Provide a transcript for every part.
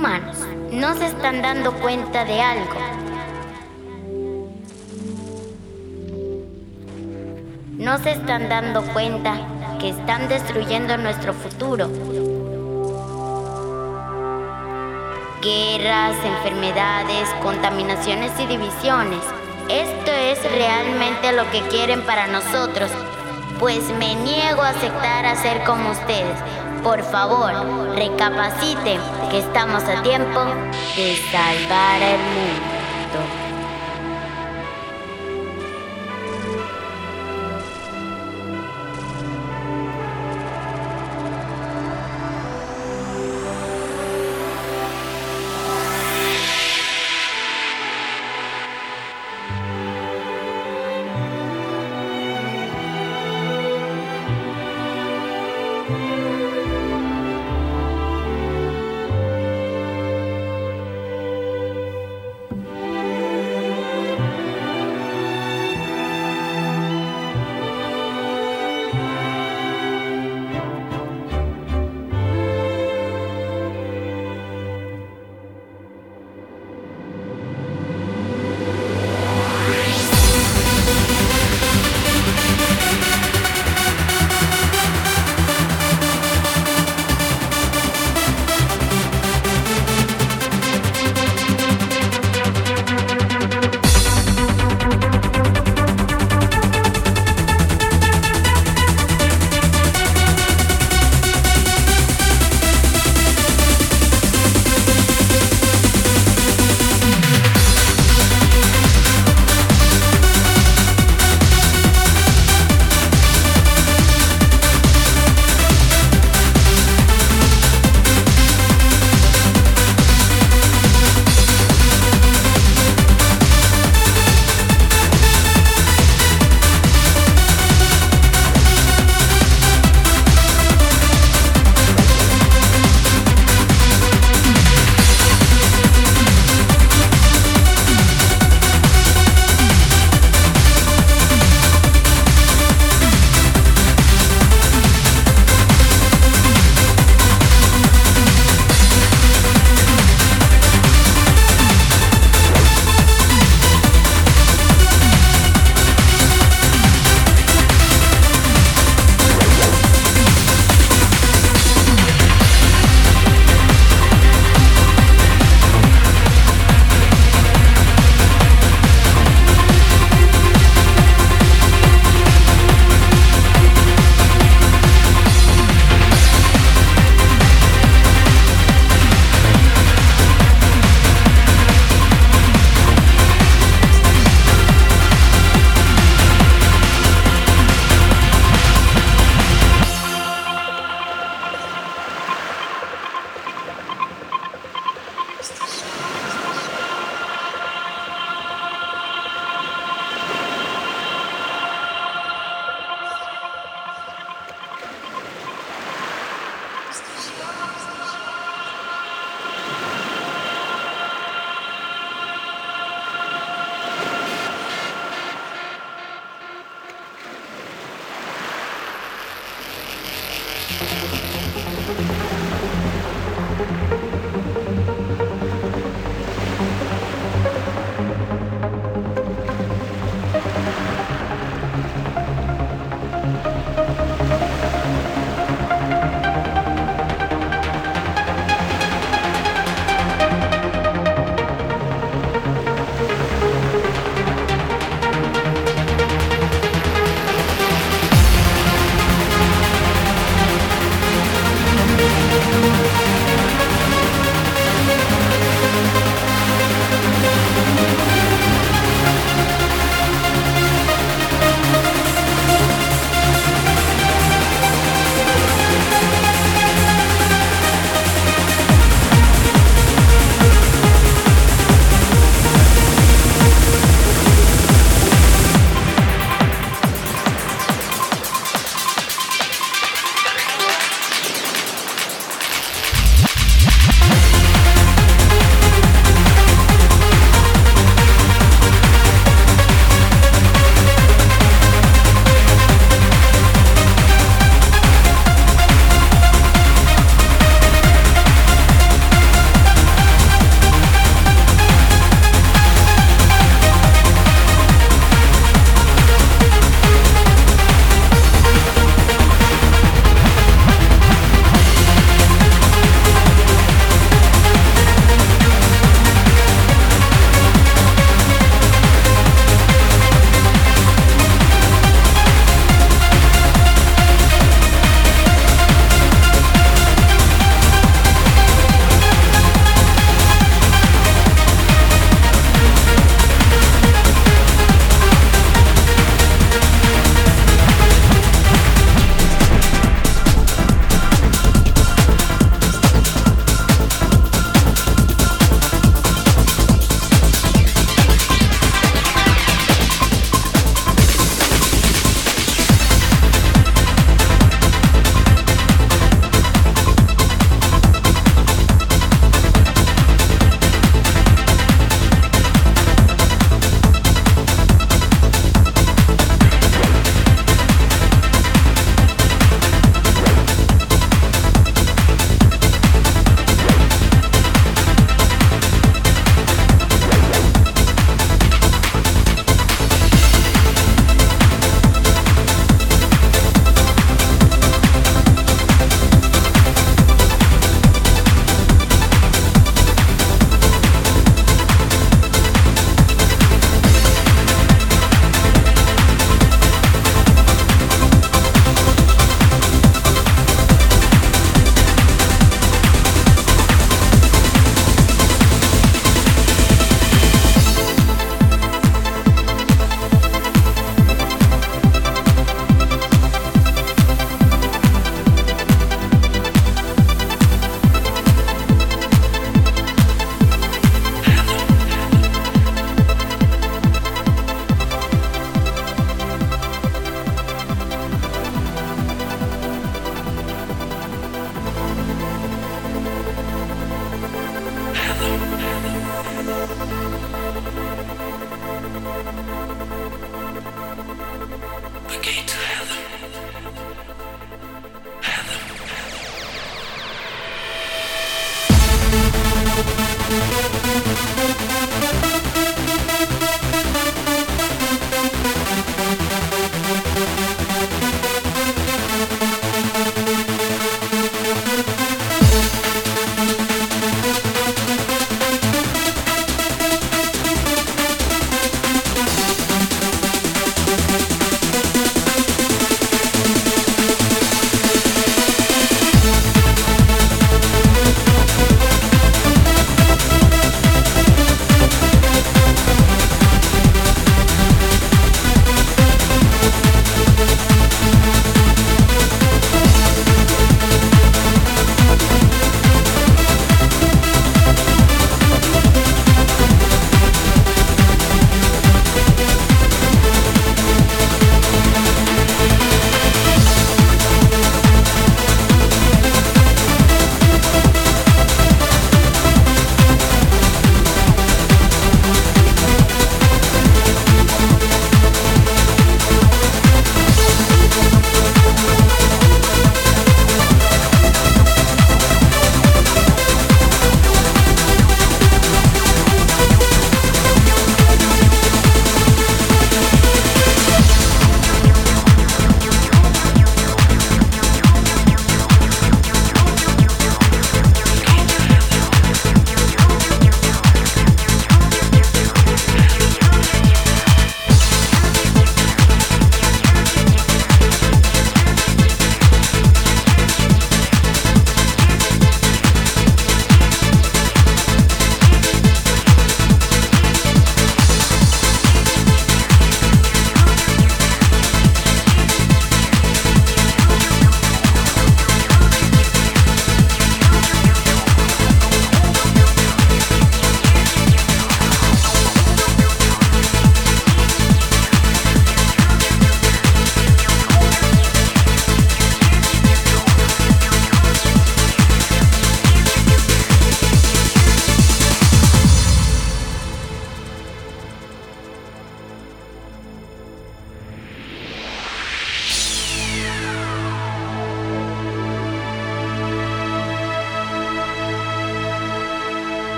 No se están dando cuenta de algo. No se están dando cuenta que están destruyendo nuestro futuro. Guerras, enfermedades, contaminaciones y divisiones. Esto es realmente lo que quieren para nosotros, pues me niego a aceptar a ser como ustedes. Por favor, recapaciten que estamos a tiempo de salvar el mundo.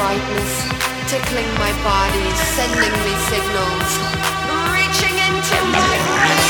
brightness, tickling my body, sending me signals, reaching into my